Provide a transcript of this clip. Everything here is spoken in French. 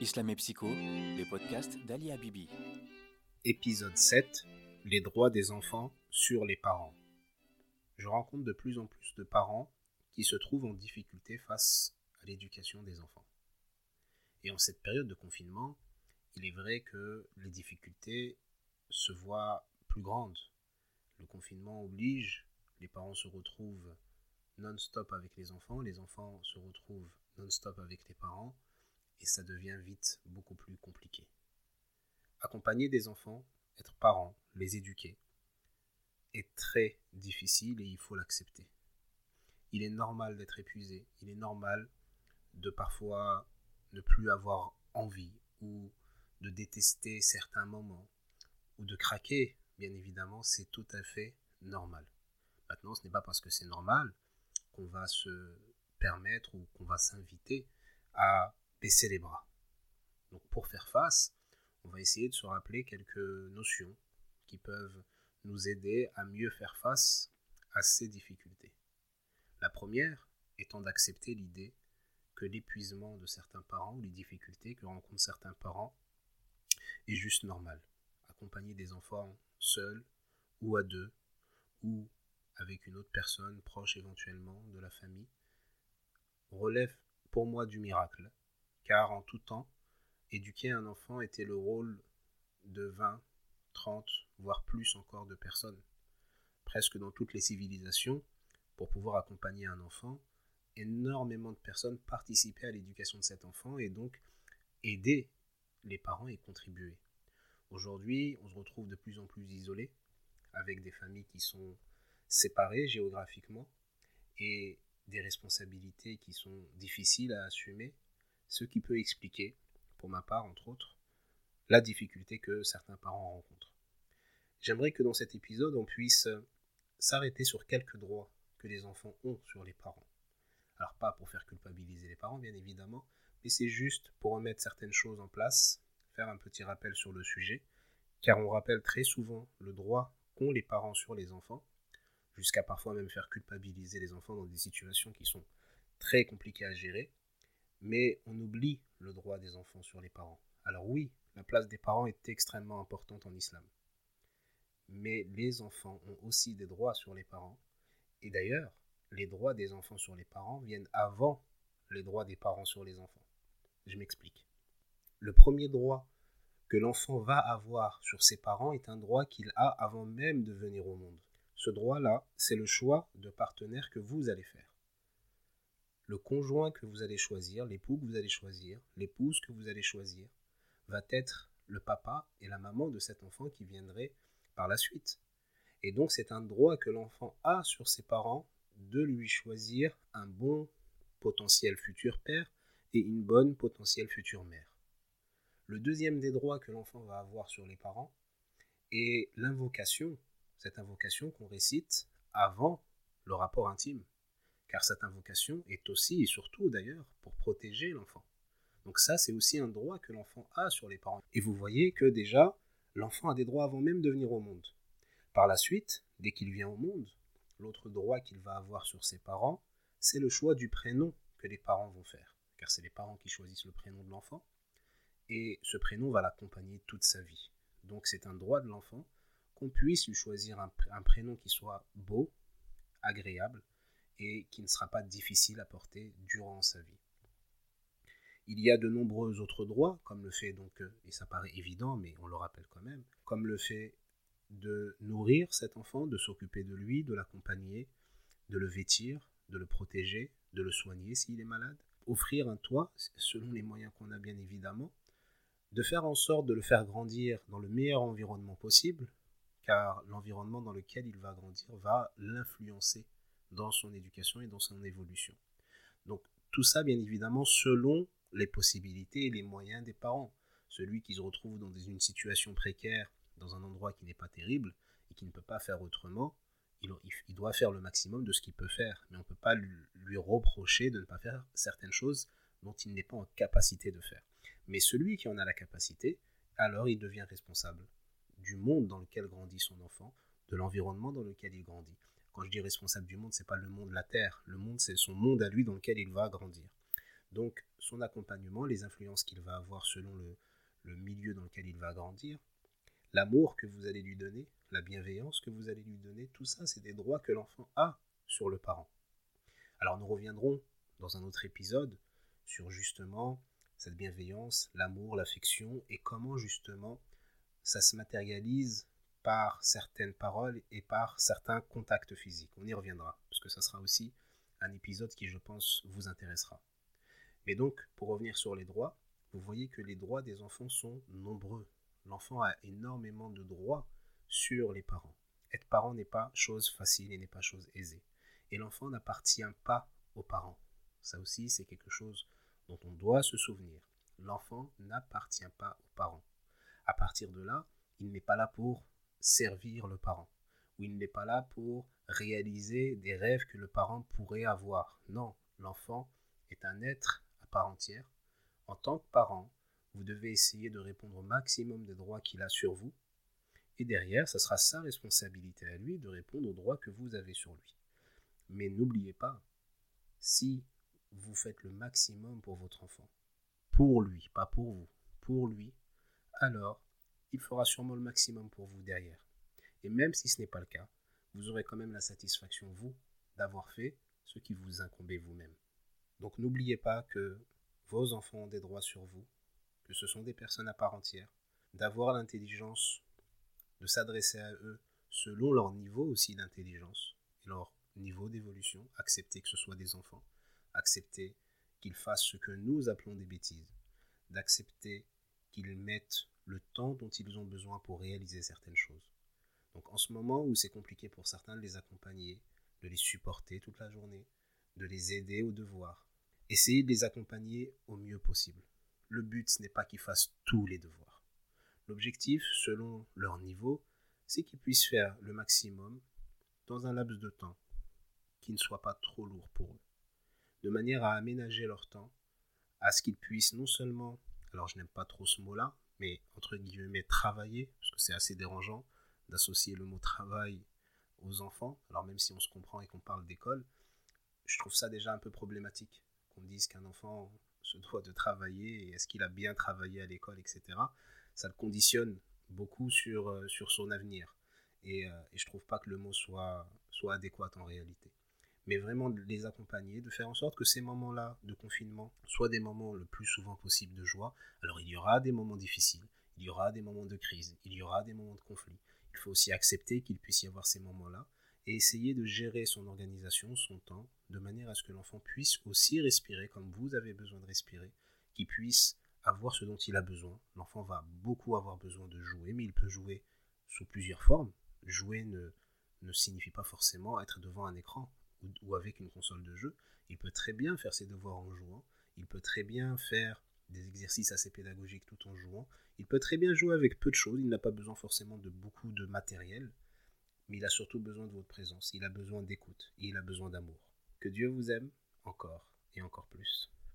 Islam et Psycho, les podcasts d'Ali Habibi. Épisode 7 Les droits des enfants sur les parents. Je rencontre de plus en plus de parents qui se trouvent en difficulté face à l'éducation des enfants. Et en cette période de confinement, il est vrai que les difficultés se voient plus grandes. Le confinement oblige, les parents se retrouvent non-stop avec les enfants, les enfants se retrouvent non-stop avec les parents, et ça devient vite beaucoup plus compliqué. Accompagner des enfants, être parent, les éduquer, est très difficile et il faut l'accepter. Il est normal d'être épuisé, il est normal de parfois ne plus avoir envie ou de détester certains moments ou de craquer, bien évidemment, c'est tout à fait normal. Maintenant, ce n'est pas parce que c'est normal qu'on va se permettre ou qu'on va s'inviter à baisser les bras. Donc pour faire face, on va essayer de se rappeler quelques notions qui peuvent nous aider à mieux faire face à ces difficultés. La première étant d'accepter l'idée que l'épuisement de certains parents ou les difficultés que rencontrent certains parents est juste normal. Accompagner des enfants seuls ou à deux ou avec une autre personne proche éventuellement de la famille relève pour moi du miracle car en tout temps, éduquer un enfant était le rôle de 20, 30, voire plus encore de personnes. Presque dans toutes les civilisations, pour pouvoir accompagner un enfant, énormément de personnes participaient à l'éducation de cet enfant et donc aider les parents et contribuer. Aujourd'hui, on se retrouve de plus en plus isolés, avec des familles qui sont séparées géographiquement et des responsabilités qui sont difficiles à assumer ce qui peut expliquer, pour ma part entre autres, la difficulté que certains parents rencontrent. J'aimerais que dans cet épisode on puisse s'arrêter sur quelques droits que les enfants ont sur les parents. Alors pas pour faire culpabiliser les parents bien évidemment, mais c'est juste pour remettre certaines choses en place, faire un petit rappel sur le sujet, car on rappelle très souvent le droit qu'ont les parents sur les enfants, jusqu'à parfois même faire culpabiliser les enfants dans des situations qui sont très compliquées à gérer, mais on oublie le droit des enfants sur les parents. Alors oui, la place des parents est extrêmement importante en islam. Mais les enfants ont aussi des droits sur les parents. Et d'ailleurs, les droits des enfants sur les parents viennent avant les droits des parents sur les enfants. Je m'explique. Le premier droit que l'enfant va avoir sur ses parents est un droit qu'il a avant même de venir au monde. Ce droit-là, c'est le choix de partenaire que vous allez faire le conjoint que vous allez choisir, l'époux que vous allez choisir, l'épouse que vous allez choisir, va être le papa et la maman de cet enfant qui viendrait par la suite. Et donc c'est un droit que l'enfant a sur ses parents de lui choisir un bon potentiel futur père et une bonne potentielle future mère. Le deuxième des droits que l'enfant va avoir sur les parents est l'invocation, cette invocation qu'on récite avant le rapport intime car cette invocation est aussi et surtout d'ailleurs pour protéger l'enfant. Donc ça, c'est aussi un droit que l'enfant a sur les parents. Et vous voyez que déjà, l'enfant a des droits avant même de venir au monde. Par la suite, dès qu'il vient au monde, l'autre droit qu'il va avoir sur ses parents, c'est le choix du prénom que les parents vont faire. Car c'est les parents qui choisissent le prénom de l'enfant. Et ce prénom va l'accompagner toute sa vie. Donc c'est un droit de l'enfant qu'on puisse lui choisir un, un prénom qui soit beau, agréable, et qui ne sera pas difficile à porter durant sa vie. Il y a de nombreux autres droits, comme le fait donc, euh, et ça paraît évident, mais on le rappelle quand même, comme le fait de nourrir cet enfant, de s'occuper de lui, de l'accompagner, de le vêtir, de le protéger, de le soigner s'il est malade, offrir un toit, selon les moyens qu'on a bien évidemment, de faire en sorte de le faire grandir dans le meilleur environnement possible, car l'environnement dans lequel il va grandir va l'influencer dans son éducation et dans son évolution. Donc tout ça, bien évidemment, selon les possibilités et les moyens des parents. Celui qui se retrouve dans une situation précaire, dans un endroit qui n'est pas terrible et qui ne peut pas faire autrement, il, doit faire le maximum de ce qu'il peut faire. Mais on ne peut pas lui reprocher de ne pas faire certaines choses dont il n'est pas en capacité de faire. Mais celui qui en a la capacité, alors il devient responsable du monde dans lequel grandit son enfant, de l'environnement dans lequel il grandit. Je dis responsable du monde, c'est pas le monde, la terre. Le monde, c'est son monde à lui dans lequel il va grandir. Donc son accompagnement, les influences qu'il va avoir selon le milieu dans lequel il va grandir, l'amour que vous allez lui donner, la bienveillance que vous allez lui donner, tout ça, c'est des droits que l'enfant a sur le parent. Alors nous reviendrons dans un autre épisode sur justement cette bienveillance, l'amour, l'affection et comment justement ça se matérialise par certaines paroles et par certains contacts physiques. On y reviendra, parce que ça sera aussi un épisode qui, je pense, vous intéressera. Mais donc, pour revenir sur les droits, vous voyez que les droits des enfants sont nombreux. L'enfant a énormément de droits sur les parents. Être parent n'est pas chose facile et n'est pas chose aisée. Et l'enfant n'appartient pas aux parents. Ça aussi, c'est quelque chose dont on doit se souvenir. L'enfant n'appartient pas aux parents. À partir de là, il n'est pas là pour servir le parent, ou il n'est pas là pour réaliser des rêves que le parent pourrait avoir. Non, l'enfant est un être à part entière. En tant que parent, vous devez essayer de répondre au maximum des droits qu'il a sur vous, et derrière, ce sera sa responsabilité à lui de répondre aux droits que vous avez sur lui. Mais n'oubliez pas, si vous faites le maximum pour votre enfant, pour lui, pas pour vous, pour lui, alors il fera sûrement le maximum pour vous derrière. Et même si ce n'est pas le cas, vous aurez quand même la satisfaction, vous, d'avoir fait ce qui vous incombait vous-même. Donc n'oubliez pas que vos enfants ont des droits sur vous, que ce sont des personnes à part entière, d'avoir l'intelligence de s'adresser à eux selon leur niveau aussi d'intelligence et leur niveau d'évolution, accepter que ce soit des enfants, accepter qu'ils fassent ce que nous appelons des bêtises, d'accepter qu'ils mettent le temps dont ils ont besoin pour réaliser certaines choses. Donc en ce moment où c'est compliqué pour certains de les accompagner, de les supporter toute la journée, de les aider aux devoirs, essayez de les accompagner au mieux possible. Le but, ce n'est pas qu'ils fassent tous les devoirs. L'objectif, selon leur niveau, c'est qu'ils puissent faire le maximum dans un laps de temps qui ne soit pas trop lourd pour eux, de manière à aménager leur temps, à ce qu'ils puissent non seulement, alors je n'aime pas trop ce mot-là, mais entre guillemets travailler, parce que c'est assez dérangeant d'associer le mot travail aux enfants, alors même si on se comprend et qu'on parle d'école, je trouve ça déjà un peu problématique, qu'on dise qu'un enfant se doit de travailler, est-ce qu'il a bien travaillé à l'école, etc. Ça le conditionne beaucoup sur, euh, sur son avenir. Et, euh, et je trouve pas que le mot soit, soit adéquat en réalité mais vraiment de les accompagner, de faire en sorte que ces moments-là de confinement soient des moments le plus souvent possible de joie. Alors il y aura des moments difficiles, il y aura des moments de crise, il y aura des moments de conflit. Il faut aussi accepter qu'il puisse y avoir ces moments-là et essayer de gérer son organisation, son temps, de manière à ce que l'enfant puisse aussi respirer comme vous avez besoin de respirer, qu'il puisse avoir ce dont il a besoin. L'enfant va beaucoup avoir besoin de jouer, mais il peut jouer sous plusieurs formes. Jouer ne, ne signifie pas forcément être devant un écran ou, avec une console de jeu, il peut très bien faire ses devoirs en jouant, il peut très bien faire des exercices assez pédagogiques tout en jouant, il peut très bien jouer avec peu de choses, il n'a pas besoin forcément de beaucoup de matériel, mais il a surtout besoin de votre présence, il a besoin d'écoute il a besoin d'amour. Que Dieu vous aime encore et encore plus.